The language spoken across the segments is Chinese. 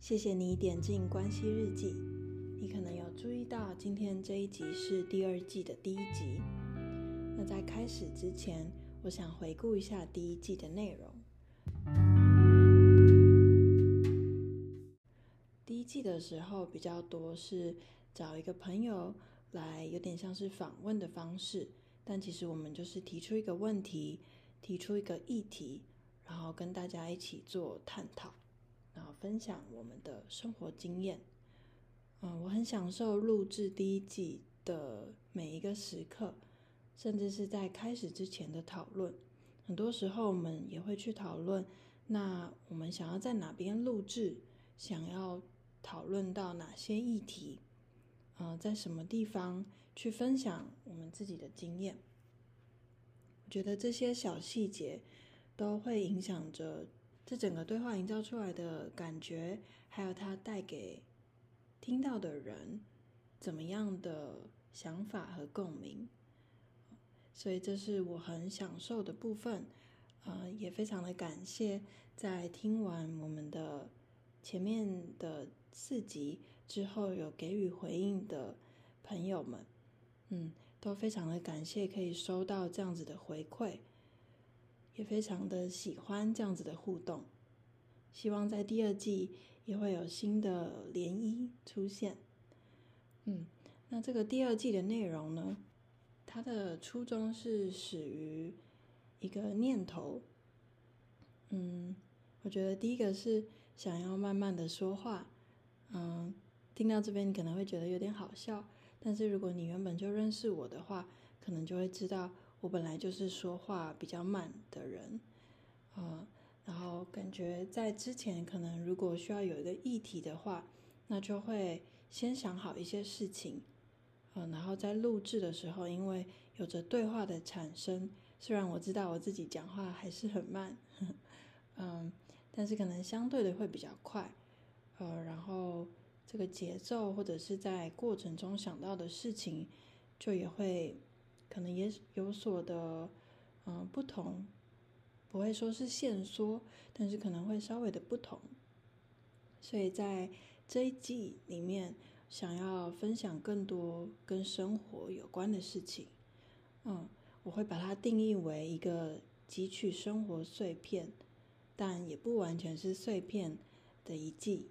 谢谢你点进关系日记。你可能有注意到，今天这一集是第二季的第一集。那在开始之前，我想回顾一下第一季的内容。第一季的时候比较多是找一个朋友来，有点像是访问的方式，但其实我们就是提出一个问题，提出一个议题，然后跟大家一起做探讨。分享我们的生活经验。嗯，我很享受录制第一季的每一个时刻，甚至是在开始之前的讨论。很多时候我们也会去讨论，那我们想要在哪边录制，想要讨论到哪些议题，嗯，在什么地方去分享我们自己的经验。我觉得这些小细节都会影响着。这整个对话营造出来的感觉，还有它带给听到的人怎么样的想法和共鸣，所以这是我很享受的部分。呃，也非常的感谢在听完我们的前面的四集之后有给予回应的朋友们，嗯，都非常的感谢可以收到这样子的回馈。也非常的喜欢这样子的互动，希望在第二季也会有新的涟漪出现。嗯，那这个第二季的内容呢，它的初衷是始于一个念头。嗯，我觉得第一个是想要慢慢的说话。嗯，听到这边你可能会觉得有点好笑，但是如果你原本就认识我的话，可能就会知道。我本来就是说话比较慢的人，呃，然后感觉在之前可能如果需要有一个议题的话，那就会先想好一些事情，呃，然后在录制的时候，因为有着对话的产生，虽然我知道我自己讲话还是很慢，嗯，但是可能相对的会比较快，呃，然后这个节奏或者是在过程中想到的事情，就也会。可能也有所的，嗯、不同，不会说是限缩，但是可能会稍微的不同。所以在这一季里面，想要分享更多跟生活有关的事情，嗯，我会把它定义为一个汲取生活碎片，但也不完全是碎片的一季，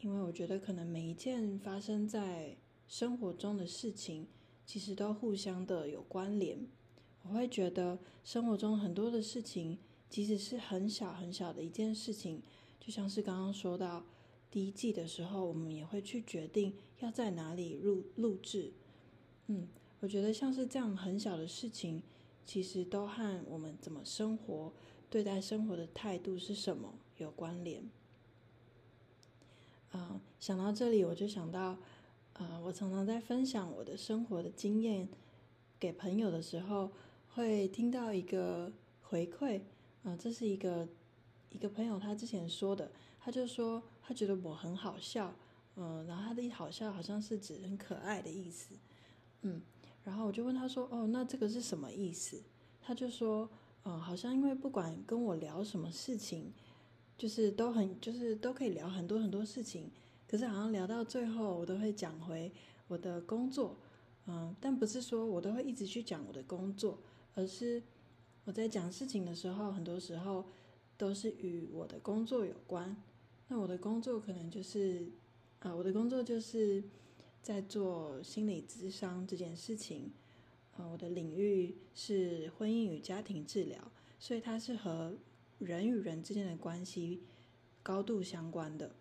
因为我觉得可能每一件发生在生活中的事情。其实都互相的有关联，我会觉得生活中很多的事情，即使是很小很小的一件事情，就像是刚刚说到第一季的时候，我们也会去决定要在哪里录录制。嗯，我觉得像是这样很小的事情，其实都和我们怎么生活、对待生活的态度是什么有关联。嗯，想到这里，我就想到。啊、呃，我常常在分享我的生活的经验给朋友的时候，会听到一个回馈。啊、呃，这是一个一个朋友他之前说的，他就说他觉得我很好笑，嗯、然后他的好笑好像是指很可爱的意思，嗯，然后我就问他说，哦，那这个是什么意思？他就说，嗯、呃，好像因为不管跟我聊什么事情，就是都很就是都可以聊很多很多事情。可是好像聊到最后，我都会讲回我的工作，嗯，但不是说我都会一直去讲我的工作，而是我在讲事情的时候，很多时候都是与我的工作有关。那我的工作可能就是，啊，我的工作就是在做心理咨商这件事情，啊，我的领域是婚姻与家庭治疗，所以它是和人与人之间的关系高度相关的。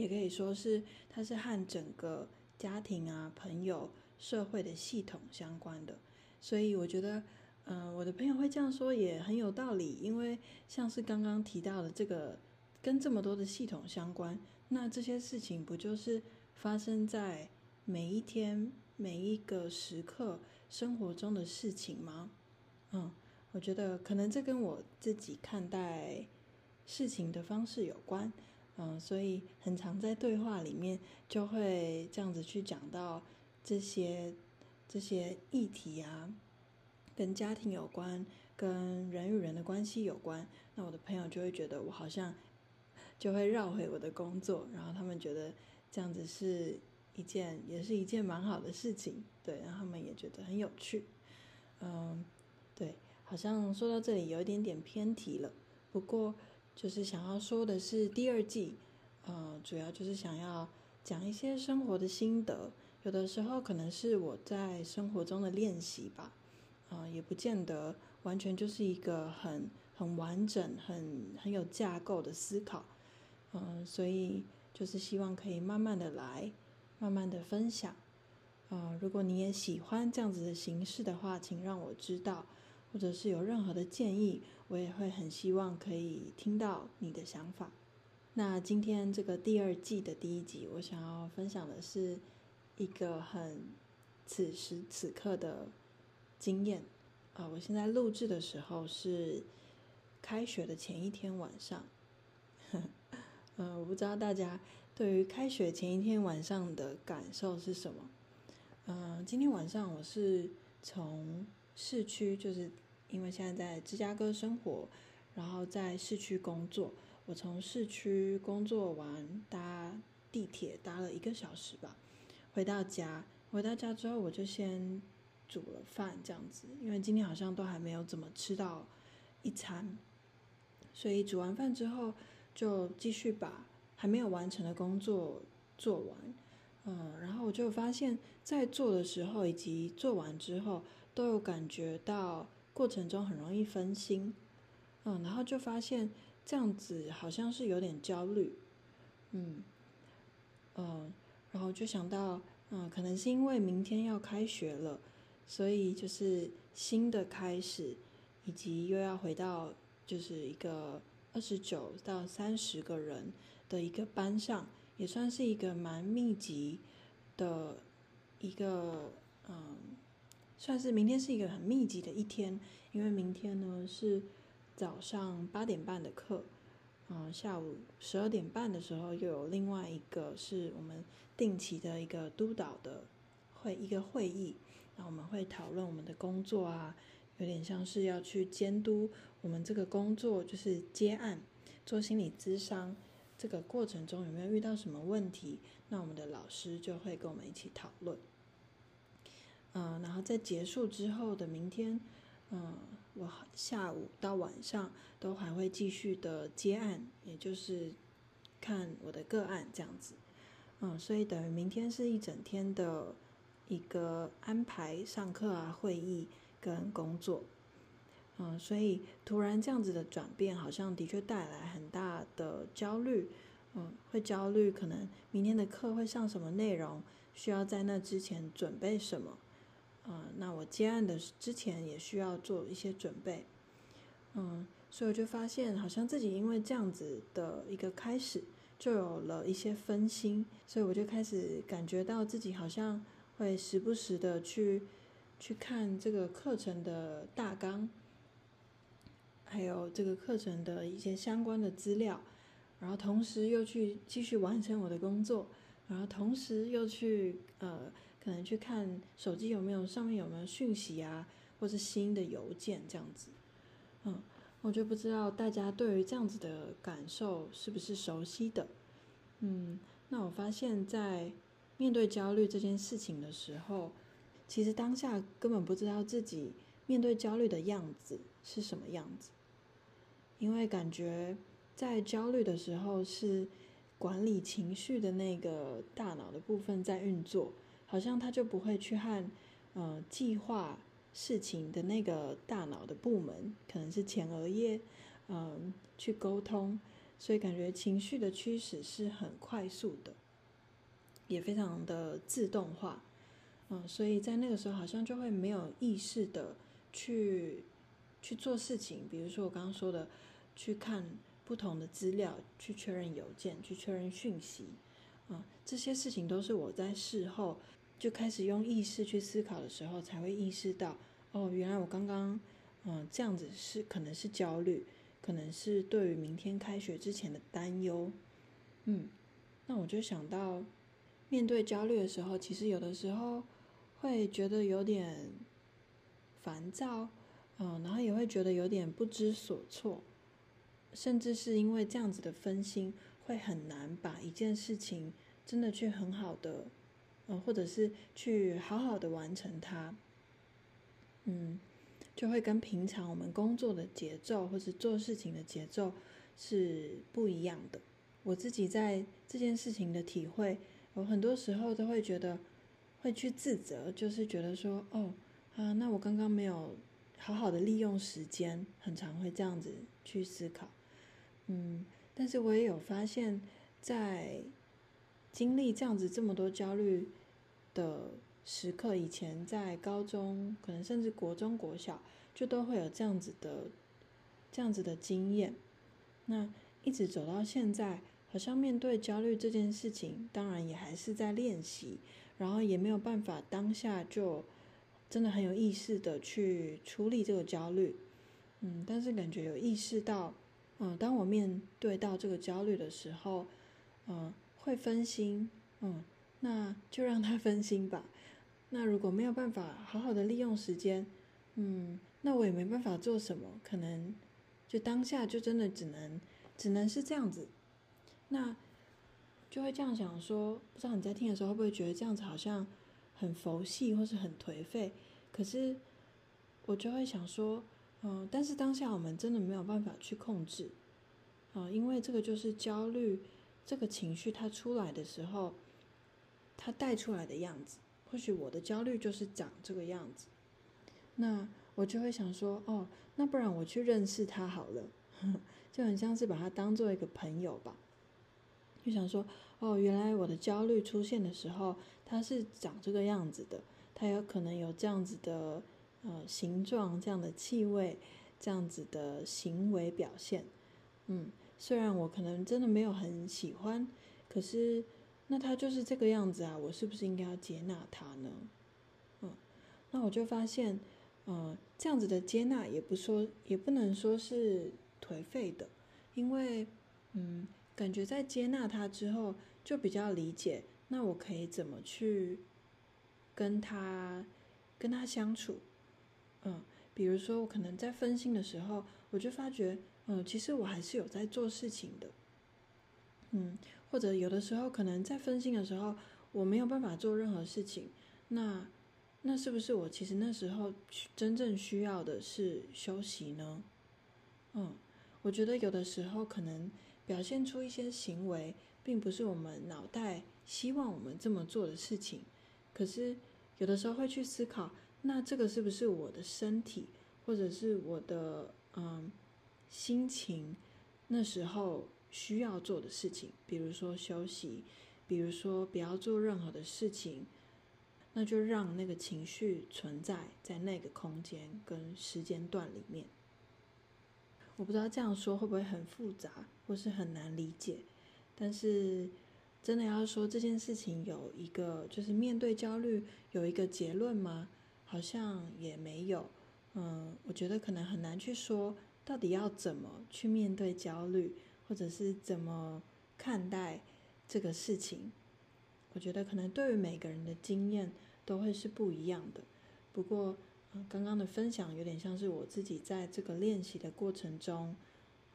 也可以说是，它是和整个家庭啊、朋友、社会的系统相关的。所以我觉得，嗯、我的朋友会这样说也很有道理。因为像是刚刚提到的这个，跟这么多的系统相关，那这些事情不就是发生在每一天、每一个时刻生活中的事情吗？嗯，我觉得可能这跟我自己看待事情的方式有关。嗯，所以很常在对话里面就会这样子去讲到这些这些议题啊，跟家庭有关，跟人与人的关系有关。那我的朋友就会觉得我好像就会绕回我的工作，然后他们觉得这样子是一件也是一件蛮好的事情，对，然后他们也觉得很有趣，嗯，对，好像说到这里有一点点偏题了，不过就是想要说的是第二季，呃，主要就是想要讲一些生活的心得，有的时候可能是我在生活中的练习吧，呃，也不见得完全就是一个很很完整、很很有架构的思考。嗯，所以就是希望可以慢慢的来，慢慢的分享。嗯，如果你也喜欢这样子的形式的话，请让我知道，或者是有任何的建议，我也会很希望可以听到你的想法。那今天这个第二季的第一集，我想要分享的是一个很此时此刻的经验。啊，我现在录制的时候是开学的前一天晚上。嗯，我不知道大家对于开学前一天晚上的感受是什么。嗯，今天晚上我是从市区，就是因为现在在芝加哥生活，然后在市区工作。我从市区工作完，搭地铁搭了一个小时吧，回到家。回到家之后，我就先煮了饭，这样子，因为今天好像都还没有怎么吃到一餐，所以煮完饭之后。就继续把还没有完成的工作做完，嗯，然后我就发现，在做的时候以及做完之后，都有感觉到过程中很容易分心，嗯，然后就发现这样子好像是有点焦虑，嗯，嗯，然后就想到，嗯，可能是因为明天要开学了，所以就是新的开始，以及又要回到就是一个。二十九到三十个人的一个班上，也算是一个蛮密集的一个，嗯，算是明天是一个很密集的一天，因为明天呢是早上八点半的课，嗯，下午十二点半的时候又有另外一个是我们定期的一个督导的会一个会议，然后我们会讨论我们的工作啊。有点像是要去监督我们这个工作，就是接案、做心理咨商这个过程中有没有遇到什么问题？那我们的老师就会跟我们一起讨论。嗯，然后在结束之后的明天，嗯，我下午到晚上都还会继续的接案，也就是看我的个案这样子。嗯，所以等于明天是一整天的一个安排，上课啊、会议。跟工作，嗯，所以突然这样子的转变，好像的确带来很大的焦虑，嗯，会焦虑可能明天的课会上什么内容，需要在那之前准备什么，嗯，那我接案的之前也需要做一些准备，嗯，所以我就发现好像自己因为这样子的一个开始，就有了一些分心，所以我就开始感觉到自己好像会时不时的去。去看这个课程的大纲，还有这个课程的一些相关的资料，然后同时又去继续完成我的工作，然后同时又去呃，可能去看手机有没有上面有没有讯息啊，或是新的邮件这样子。嗯，我就不知道大家对于这样子的感受是不是熟悉的。嗯，那我发现，在面对焦虑这件事情的时候。其实当下根本不知道自己面对焦虑的样子是什么样子，因为感觉在焦虑的时候是管理情绪的那个大脑的部分在运作，好像他就不会去和呃计划事情的那个大脑的部门，可能是前额叶，嗯、去沟通，所以感觉情绪的驱使是很快速的，也非常的自动化。嗯，所以在那个时候好像就会没有意识的去去做事情，比如说我刚刚说的，去看不同的资料，去确认邮件，去确认讯息，嗯，这些事情都是我在事后就开始用意识去思考的时候才会意识到，哦，原来我刚刚嗯这样子是可能是焦虑，可能是对于明天开学之前的担忧，嗯，那我就想到面对焦虑的时候，其实有的时候。会觉得有点烦躁，嗯，然后也会觉得有点不知所措，甚至是因为这样子的分心，会很难把一件事情真的去很好的，呃，或者是去好好的完成它，嗯，就会跟平常我们工作的节奏或者做事情的节奏是不一样的。我自己在这件事情的体会，我很多时候都会觉得会去自责，就是觉得说，哦，啊，那我刚刚没有好好的利用时间，很常会这样子去思考，嗯。但是我也有发现，在经历这样子这么多焦虑的时刻，以前在高中，可能甚至国中、国小，就都会有这样子的、这样子的经验。那一直走到现在，好像面对焦虑这件事情，当然也还是在练习，然后也没有办法当下就真的很有意识的去处理这个焦虑。嗯，但是感觉有意识到。嗯，当我面对到这个焦虑的时候，嗯，会分心，嗯，那就让他分心吧。那如果没有办法好好的利用时间，嗯，那我也没办法做什么，可能就当下就真的只能只能是这样子。那就会这样想说，不知道你在听的时候会不会觉得这样子好像很佛系或是很颓废？可是我就会想说。嗯，但是当下我们真的没有办法去控制，啊，因为这个就是焦虑这个情绪它出来的时候，它带出来的样子。或许我的焦虑就是长这个样子，那我就会想说，哦，那不然我去认识他好了，就很像是把他当做一个朋友吧。就想说，哦，原来我的焦虑出现的时候，它是长这个样子的，它有可能有这样子的。呃，形状这样的气味，这样子的行为表现，嗯，虽然我可能真的没有很喜欢，可是那他就是这个样子啊，我是不是应该要接纳他呢？嗯，那我就发现，呃，这样子的接纳也不说，也不能说是颓废的，因为，嗯，感觉在接纳他之后，就比较理解，那我可以怎么去跟他跟他相处。嗯，比如说我可能在分心的时候，我就发觉，嗯，其实我还是有在做事情的，嗯，或者有的时候可能在分心的时候，我没有办法做任何事情，那那是不是我其实那时候真正需要的是休息呢？嗯，我觉得有的时候可能表现出一些行为，并不是我们脑袋希望我们这么做的事情，可是有的时候会去思考。那这个是不是我的身体，或者是我的嗯心情，那时候需要做的事情？比如说休息，比如说不要做任何的事情，那就让那个情绪存在在那个空间跟时间段里面。我不知道这样说会不会很复杂，或是很难理解，但是真的要说这件事情有一个，就是面对焦虑有一个结论吗？好像也没有，嗯，我觉得可能很难去说到底要怎么去面对焦虑，或者是怎么看待这个事情。我觉得可能对于每个人的经验都会是不一样的。不过，刚刚的分享有点像是我自己在这个练习的过程中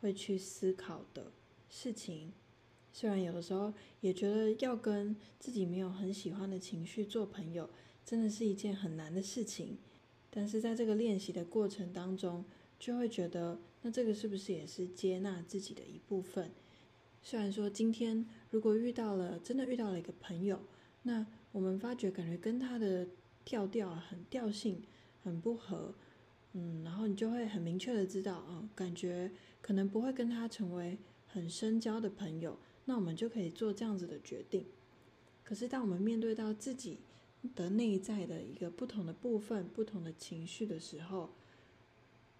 会去思考的事情。虽然有的时候也觉得要跟自己没有很喜欢的情绪做朋友。真的是一件很难的事情，但是在这个练习的过程当中，就会觉得，那这个是不是也是接纳自己的一部分？虽然说今天如果遇到了，真的遇到了一个朋友，那我们发觉感觉跟他的调调很调性很不合，嗯，然后你就会很明确的知道，啊，感觉可能不会跟他成为很深交的朋友，那我们就可以做这样子的决定。可是当我们面对到自己，的内在的一个不同的部分、不同的情绪的时候，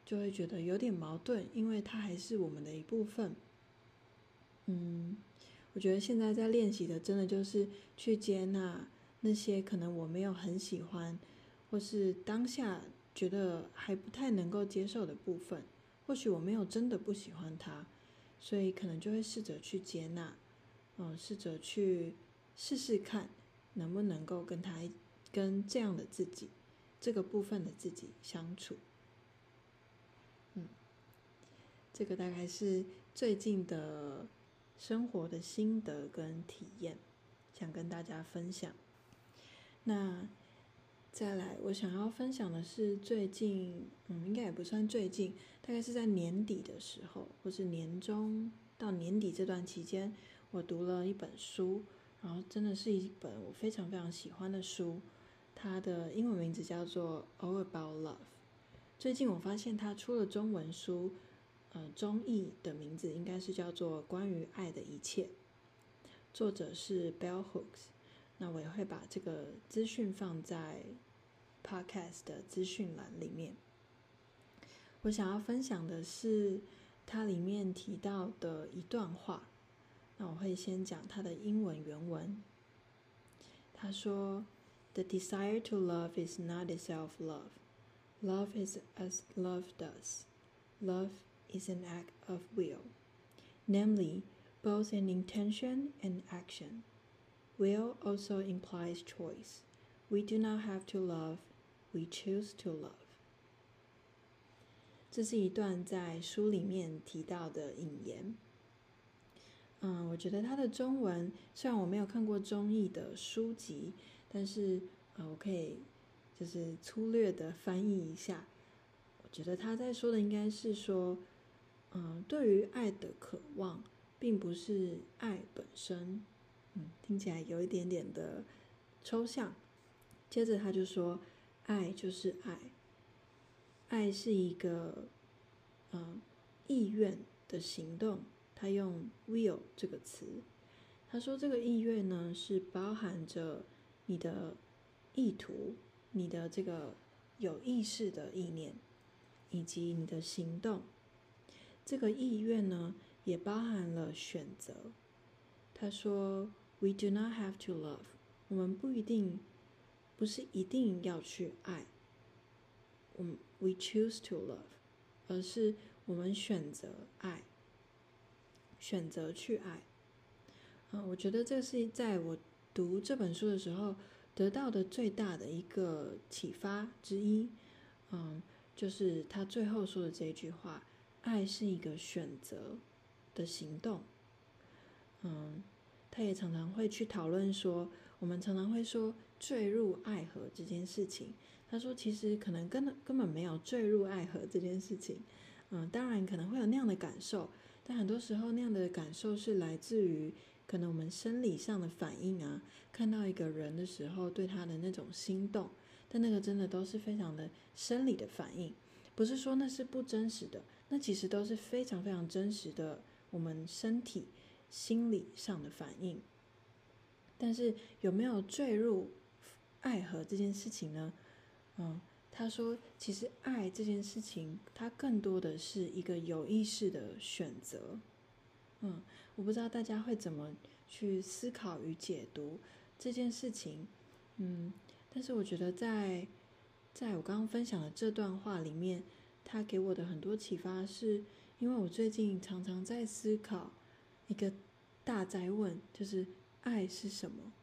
就会觉得有点矛盾，因为它还是我们的一部分。嗯，我觉得现在在练习的，真的就是去接纳那些可能我没有很喜欢，或是当下觉得还不太能够接受的部分。或许我没有真的不喜欢它，所以可能就会试着去接纳，嗯，试着去试试看。能不能够跟他跟这样的自己，这个部分的自己相处？嗯，这个大概是最近的生活的心得跟体验，想跟大家分享。那再来，我想要分享的是最近，嗯，应该也不算最近，大概是在年底的时候，或是年中到年底这段期间，我读了一本书，然后真的是一本我非常非常喜欢的书。它的英文名字叫做《All About Love》。最近我发现它出了中文书，呃，中译的名字应该是叫做《关于爱的一切》，作者是 Bell Hooks。那我也会把这个资讯放在 Podcast 的资讯栏里面。我想要分享的是它里面提到的一段话。那我会先讲它的英文原文。他说。The desire to love is not itself love. Love is as love does. Love is an act of will, namely, both an intention and action. Will also implies choice. We do not have to love, we choose to love. 这是一段在书里面提到的引言。嗯，我觉得它的中文，虽然我没有看过中译的书籍。但是，呃，我可以就是粗略的翻译一下。我觉得他在说的应该是说， 嗯、对于爱的渴望，并不是爱本身。嗯，听起来有一点点的抽象。接着他就说，爱就是爱，爱是一个，嗯、意愿的行动。他用 will 这个词，他说这个意愿呢，是包含着。你的意图，你的这个有意识的意念，以及你的行动，这个意愿呢，也包含了选择。他说：“We do not have to love。”我们不一定，不是一定要去爱。我们 “We choose to love”，而是我们选择爱，选择去爱。啊，我觉得这是在我。读这本书的时候得到的最大的一个启发之一，嗯，就是他最后说的这一句话：“爱是一个选择的行动。”嗯，他也常常会去讨论说，我们常常会说坠入爱河这件事情。他说，其实可能根本根本没有坠入爱河这件事情。嗯，当然可能会有那样的感受，但很多时候那样的感受是来自于。可能我们生理上的反应啊，看到一个人的时候，对他的那种心动，但那个真的都是非常的生理的反应，不是说那是不真实的，那其实都是非常非常真实的我们身体心理上的反应。但是有没有坠入爱河这件事情呢？嗯，他说，其实爱这件事情，它更多的是一个有意识的选择。嗯。我不知道大家会怎么去思考与解读这件事情，嗯，但是我觉得在在我刚刚分享的这段话里面，他给我的很多启发是，因为我最近常常在思考一个大哉问，就是爱是什么？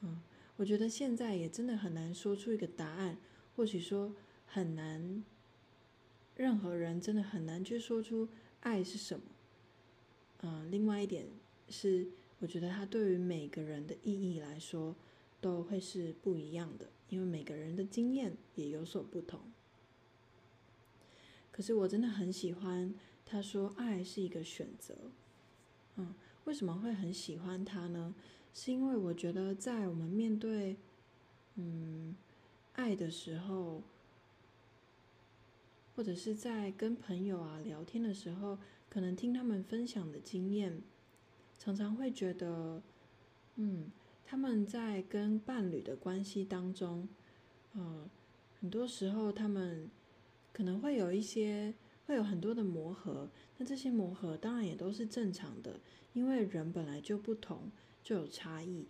嗯，我觉得现在也真的很难说出一个答案，或许说很难，任何人真的很难去说出爱是什么。嗯，另外一点是，我觉得它对于每个人的意义来说都会是不一样的，因为每个人的经验也有所不同。可是我真的很喜欢他说爱是一个选择。嗯，为什么会很喜欢他呢？是因为我觉得在我们面对嗯爱的时候，或者是在跟朋友啊聊天的时候。可能听他们分享的经验，常常会觉得，嗯，他们在跟伴侣的关系当中，呃，很多时候他们可能会有一些，会有很多的磨合。那这些磨合当然也都是正常的，因为人本来就不同，就有差异。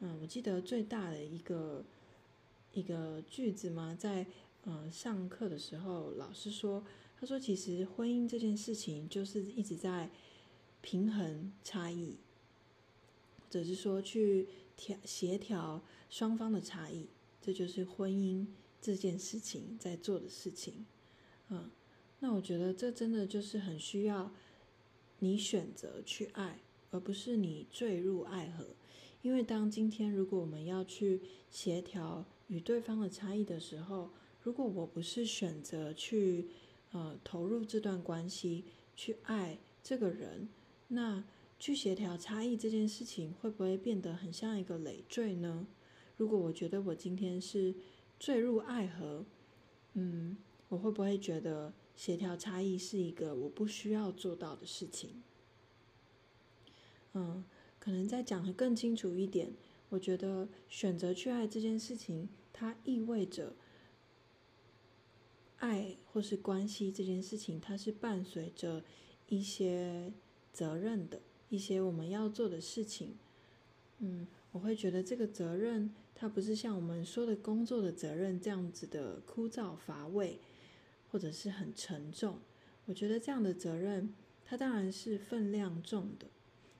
嗯，我记得最大的一个一个句子嘛，在呃上课的时候，老师说。他说：“其实婚姻这件事情就是一直在平衡差异，或者是说去调协调双方的差异，这就是婚姻这件事情在做的事情。嗯，那我觉得这真的就是很需要你选择去爱，而不是你坠入爱河。因为当今天如果我们要去协调与对方的差异的时候，如果我不是选择去呃投入这段关系，去爱这个人，那去协调差异这件事情会不会变得很像一个累赘呢？如果我觉得我今天是坠入爱河，嗯，我会不会觉得协调差异是一个我不需要做到的事情？嗯。可能再讲得更清楚一点，我觉得选择去爱这件事情，它意味着爱或是关系这件事情，它是伴随着一些责任的，一些我们要做的事情。嗯，我会觉得这个责任，它不是像我们说的工作的责任这样子的枯燥乏味，或者是很沉重。我觉得这样的责任，它当然是分量重的。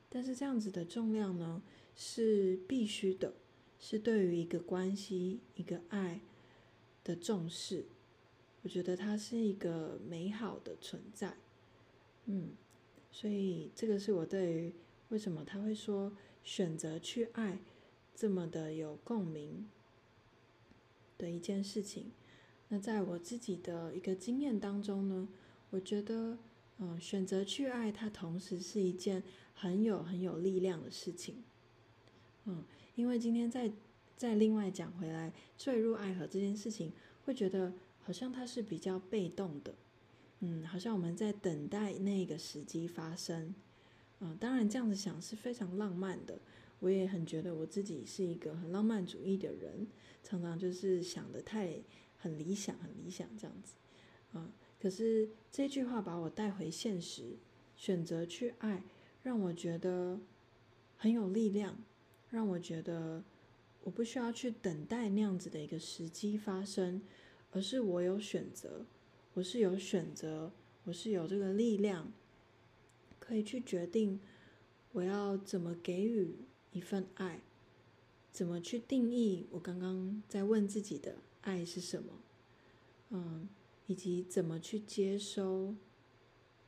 但是这样子的重量呢，是必须的，是对于一个关系、一个爱的重视。我觉得它是一个美好的存在，嗯，所以这个是我对于为什么他会说选择去爱这么的有共鸣的一件事情。那在我自己的一个经验当中呢，我觉得，嗯，选择去爱它同时是一件。很有很有力量的事情，嗯，因为今天再再另外讲回来，坠入爱河这件事情，会觉得好像它是比较被动的，嗯，好像我们在等待那个时机发生，嗯，当然这样子想是非常浪漫的，我也很觉得我自己是一个很浪漫主义的人，常常就是想得太很理想很理想这样子，嗯，可是这句话把我带回现实，选择去爱。让我觉得很有力量，让我觉得我不需要去等待那样子的一个时机发生，而是我有选择，我是有选择，我是有这个力量，可以去决定我要怎么给予一份爱，怎么去定义我刚刚在问自己的爱是什么，嗯，以及怎么去接收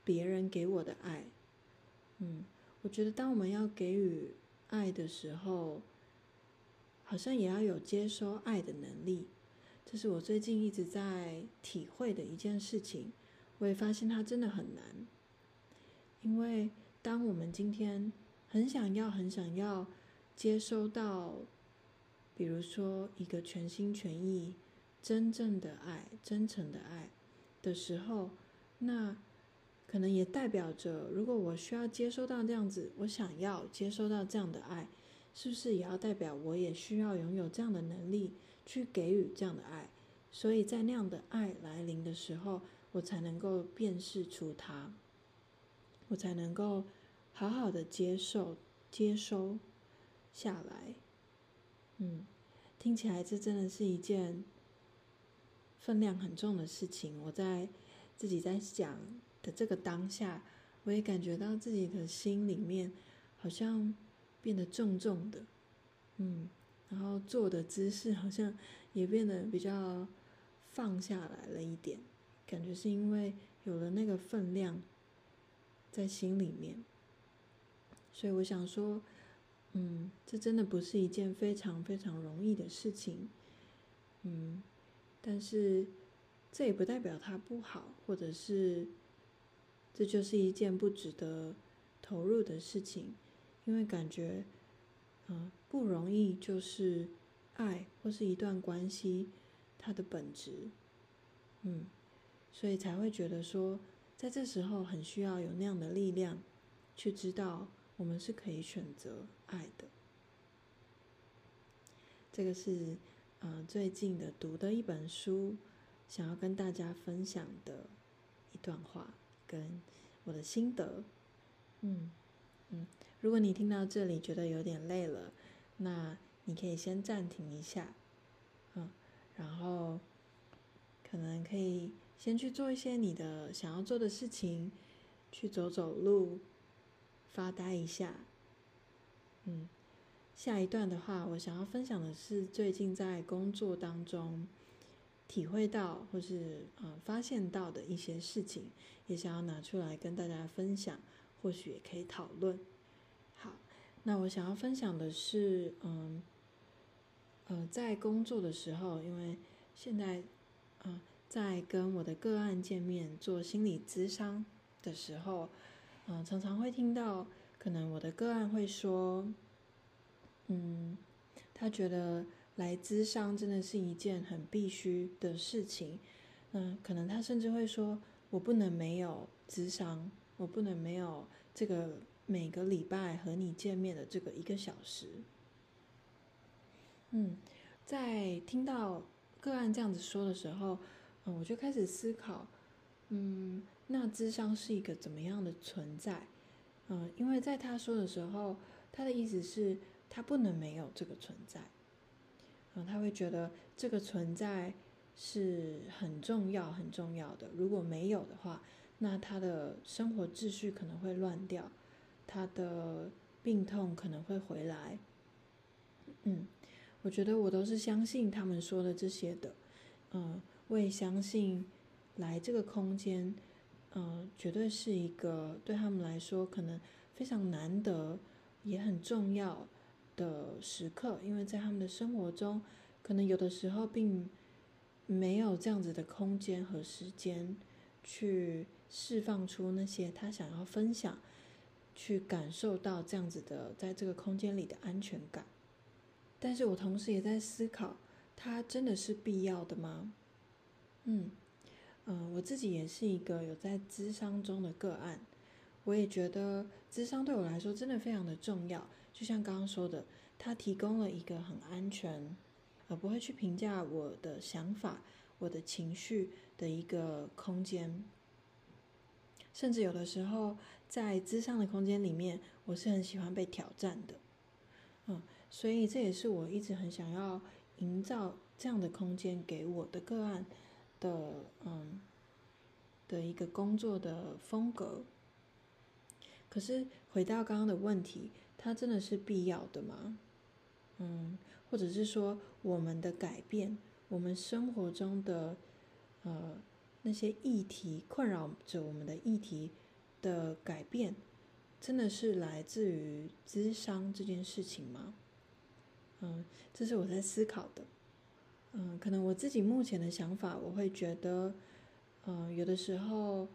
别人给我的爱。嗯，我觉得当我们要给予爱的时候，好像也要有接收爱的能力。这是我最近一直在体会的一件事情。我也发现它真的很难，因为当我们今天很想要、很想要接收到，比如说一个全心全意、真正的爱、真诚的爱的时候，那。可能也代表着，如果我需要接收到这样子，我想要接收到这样的爱，是不是也要代表我也需要拥有这样的能力去给予这样的爱？所以在那样的爱来临的时候，我才能够辨识出它，我才能够好好的接受、接收下来。嗯，听起来这真的是一件分量很重的事情。我在自己在想。的这个当下，我也感觉到自己的心里面好像变得重重的，嗯，然后坐的姿势好像也变得比较放下来了一点，感觉是因为有了那个分量在心里面，所以我想说，嗯，这真的不是一件非常非常容易的事情，嗯，但是这也不代表它不好，或者是。这就是一件不值得投入的事情，因为感觉，嗯，不容易，就是爱或是一段关系，它的本质，嗯，所以才会觉得说，在这时候很需要有那样的力量，去知道我们是可以选择爱的。这个是，嗯，最近的读的一本书，想要跟大家分享的一段话。跟我的心得，嗯嗯，如果你听到这里觉得有点累了，那你可以先暂停一下，嗯，然后可能可以先去做一些你的想要做的事情，去走走路，发呆一下，嗯，下一段的话，我想要分享的是最近在工作当中。体会到或是呃发现到的一些事情，也想要拿出来跟大家分享。或许也可以讨论。好，那我想要分享的是，嗯，呃，在工作的时候，因为现在，嗯、在跟我的个案见面做心理咨商的时候，常常会听到，可能我的个案会说，嗯，他觉得来咨商真的是一件很必须的事情。嗯，可能他甚至会说，我不能没有咨商，我不能没有这个每个礼拜和你见面的这个一个小时。嗯，在听到个案这样子说的时候，嗯，我就开始思考，嗯，那智商是一个怎么样的存在？嗯，因为在他说的时候，他的意思是，他不能没有这个存在。嗯，他会觉得这个存在。是很重要、很重要的。如果没有的话，那他的生活秩序可能会乱掉，他的病痛可能会回来。嗯，我觉得我都是相信他们说的这些的。嗯，我也相信来这个空间，嗯，绝对是一个对他们来说可能非常难得也很重要的时刻，因为在他们的生活中，可能有的时候并。没有这样子的空间和时间，去释放出那些他想要分享，去感受到这样子的在这个空间里的安全感。但是我同时也在思考，它真的是必要的吗？嗯嗯、我自己也是一个有在咨商中的个案，我也觉得咨商对我来说真的非常的重要。就像刚刚说的，它提供了一个很安全。而不会去评价我的想法、我的情绪的一个空间，甚至有的时候在咨商的空间里面，我是很喜欢被挑战的，嗯，所以这也是我一直很想要营造这样的空间给我的个案的，嗯，的一个工作的风格。可是回到刚刚的问题，它真的是必要的吗？嗯。或者是说，我们的改变，我们生活中的呃那些议题困扰着我们的议题的改变，真的是来自于咨商这件事情吗？嗯，这是我在思考的。嗯，可能我自己目前的想法，我会觉得，嗯，有的时候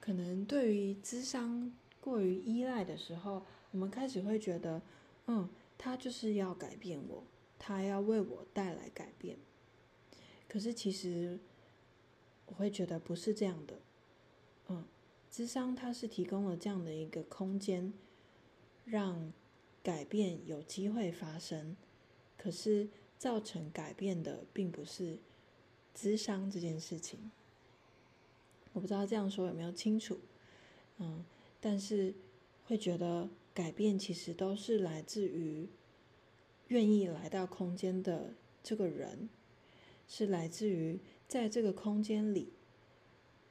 可能对于智商过于依赖的时候，我们开始会觉得，嗯，他就是要改变我。他要为我带来改变，可是其实我会觉得不是这样的。嗯，智商它是提供了这样的一个空间，让改变有机会发生。可是造成改变的并不是咨商这件事情。我不知道这样说有没有清楚？嗯，但是会觉得改变其实都是来自于。愿意来到空间的这个人，是来自于在这个空间里，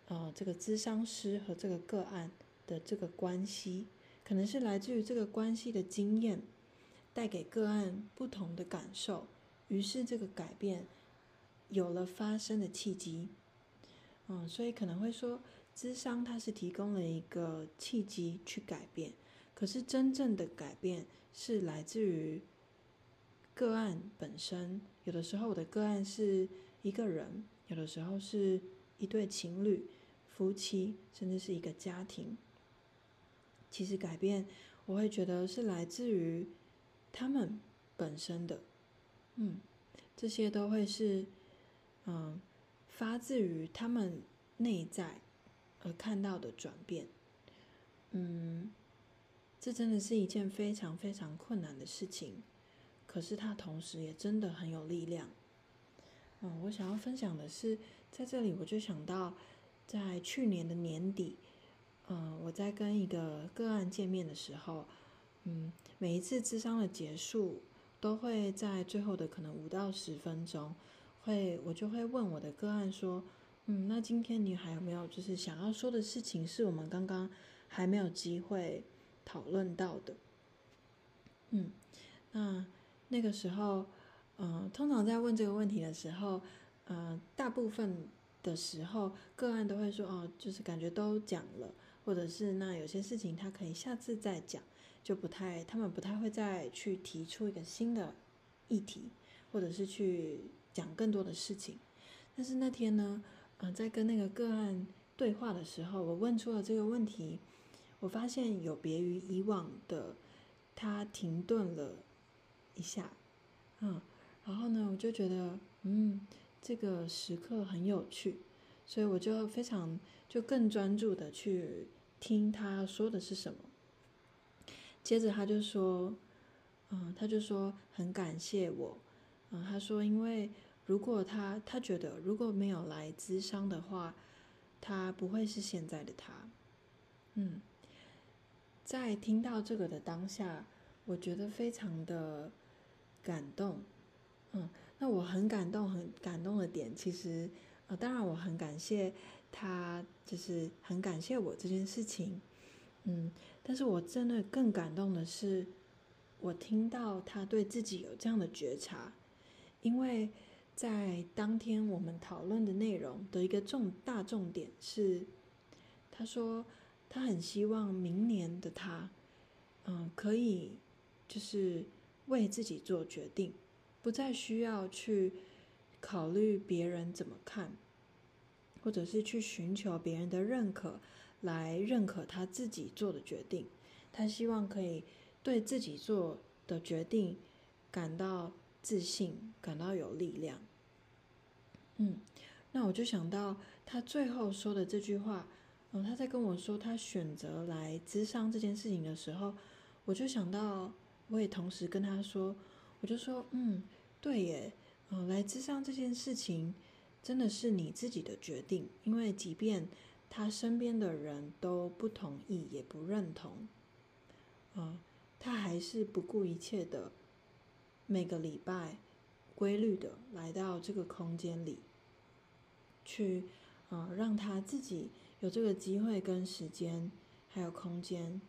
呃，这个咨商师和这个个案的这个关系，可能是来自于这个关系的经验，带给个案不同的感受，于是这个改变有了发生的契机。嗯，所以可能会说，咨商它是提供了一个契机去改变，可是真正的改变是来自于。个案本身，有的时候我的个案是一个人，有的时候是一对情侣、夫妻，甚至是一个家庭。其实改变，我会觉得是来自于他们本身的，嗯，这些都会是，嗯，发自于他们内在而看到的转变。嗯，这真的是一件非常非常困难的事情。可是他同时也真的很有力量。嗯，我想要分享的是，在这里我就想到，在去年的年底，嗯，我在跟一个个案见面的时候，嗯，每一次咨商的结束，都会在最后的可能五到十分钟，会我就会问我的个案说，嗯，那今天你还有没有就是想要说的事情，是我们刚刚还没有机会讨论到的？嗯，那。那个时候，嗯、呃，通常在问这个问题的时候，嗯、呃，大部分的时候个案都会说，哦，就是感觉都讲了，或者是那有些事情他可以下次再讲，就不太他们不太会再去提出一个新的议题，或者是去讲更多的事情。但是那天呢，嗯、在跟那个个案对话的时候，我问出了这个问题，我发现有别于以往的，他停顿了一下，嗯，然后呢，我就觉得，嗯，这个时刻很有趣，所以我就非常就更专注的去听他说的是什么。接着他就说，嗯，他就说很感谢我，嗯，他说因为。如果他他觉得如果没有来咨商的话，他不会是现在的他。嗯，在听到这个的当下，我觉得非常的感动。嗯，那我很感动，很感动的点，其实呃，当然我很感谢他，就是很感谢我这件事情。嗯，但是我真的更感动的是，我听到他对自己有这样的觉察，因为。在当天我们讨论的内容的一个重大重点是，他说他很希望明年的他，嗯，可以就是为自己做决定，不再需要去考虑别人怎么看，或者是去寻求别人的认可来认可他自己做的决定。他希望可以对自己做的决定感到自信，感到有力量。嗯，那我就想到他最后说的这句话，嗯，他在跟我说他选择来咨商这件事情的时候，我就想到，我也同时跟他说，我就说，嗯，对耶，嗯，来咨商这件事情真的是你自己的决定，因为即便他身边的人都不同意也不认同，嗯，他还是不顾一切的每个礼拜规律的来到这个空间里。去，啊、让他自己有这个机会跟时间，还有空间，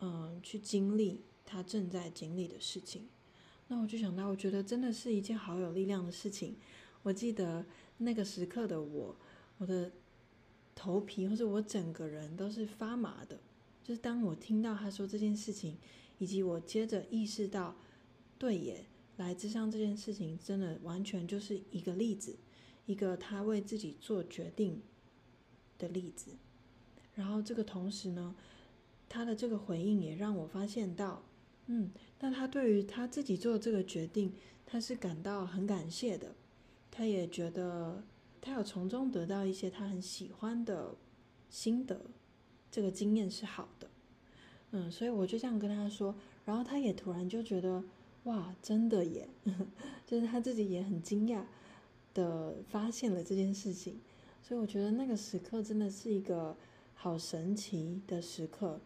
嗯、去经历他正在经历的事情。那我就想到，我觉得真的是一件好有力量的事情。我记得那个时刻的我，我的头皮或者我整个人都是发麻的。就是当我听到他说这件事情，以及我接着意识到，对耶，来咨商这件事情，真的完全就是一个例子。一个他为自己做决定的例子，然后这个同时呢，他的这个回应也让我发现到，嗯，那他对于他自己做这个决定，他是感到很感谢的，他也觉得他有从中得到一些他很喜欢的心得，这个经验是好的，嗯，所以我就这样跟他说，然后他也突然就觉得，哇，真的耶，就是他自己也很惊讶。的发现了这件事情，所以我觉得那个时刻真的是一个好神奇的时刻。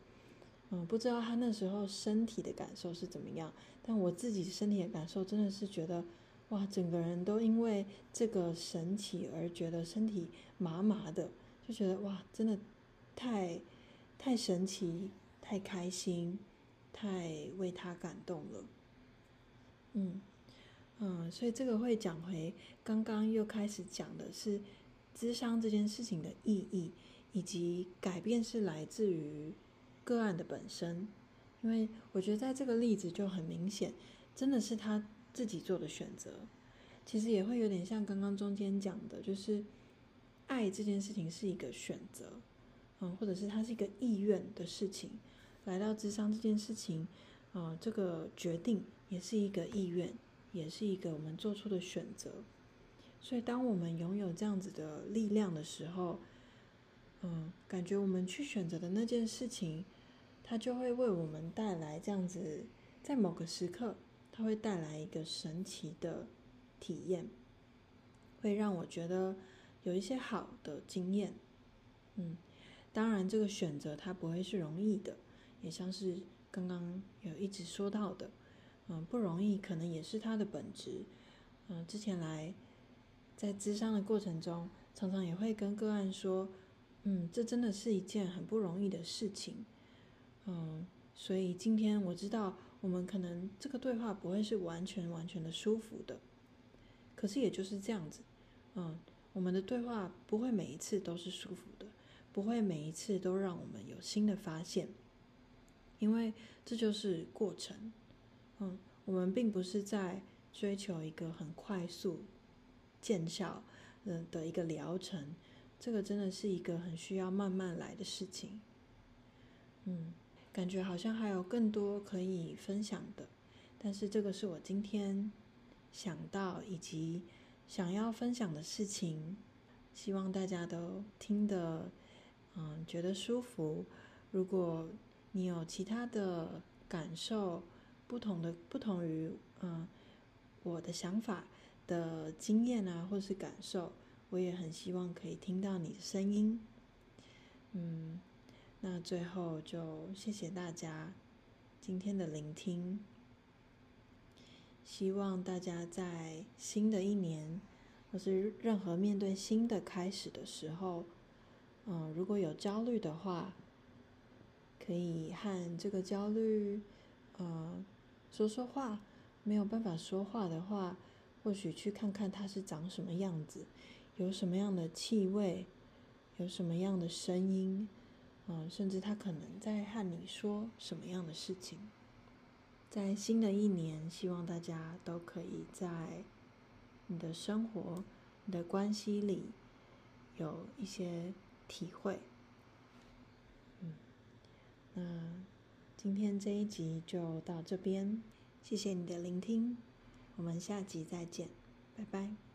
嗯，不知道他那时候身体的感受是怎么样，但我自己身体的感受真的是觉得，哇，整个人都因为这个神奇而觉得身体麻麻的，就觉得哇，真的太太神奇，太开心，太为他感动了。嗯。嗯，所以这个会讲回刚刚又开始讲的是咨商这件事情的意义，以及改变是来自于个案的本身。因为我觉得在这个例子就很明显，真的是他自己做的选择。其实也会有点像刚刚中间讲的，就是爱这件事情是一个选择，嗯，或者是它是一个意愿的事情。来到咨商这件事情，啊，这个决定也是一个意愿。也是一个我们做出的选择，所以当我们拥有这样子的力量的时候，嗯，感觉我们去选择的那件事情，它就会为我们带来这样子，在某个时刻，它会带来一个神奇的体验，会让我觉得有一些好的经验。嗯，当然这个选择它不会是容易的，也像是刚刚有一直说到的。嗯，不容易，可能也是它的本质。嗯，之前来在咨商的过程中，常常也会跟个案说，嗯，这真的是一件很不容易的事情。嗯，所以今天我知道，我们可能这个对话不会是完全完全的舒服的，可是也就是这样子，嗯，我们的对话不会每一次都是舒服的，不会每一次都让我们有新的发现，因为这就是过程。嗯，我们并不是在追求一个很快速见效嗯的一个疗程，这个真的是一个很需要慢慢来的事情。嗯，感觉好像还有更多可以分享的，但是这个是我今天想到以及想要分享的事情，希望大家都听得嗯觉得舒服。如果你有其他的感受，不同的不同于嗯我的想法的经验啊，或是感受，我也很希望可以听到你的声音。嗯。那最后就谢谢大家今天的聆听，希望大家在新的一年，或是任何面对新的开始的时候，嗯，如果有焦虑的话，可以和这个焦虑，呃，说说话。没有办法说话的话，或许去看看它是长什么样子，有什么样的气味，有什么样的声音。嗯，甚至他可能在和你说什么样的事情。在新的一年，希望大家都可以在你的生活、你的关系里有一些体会。嗯，那今天这一集就到这边，谢谢你的聆听，我们下集再见，拜拜。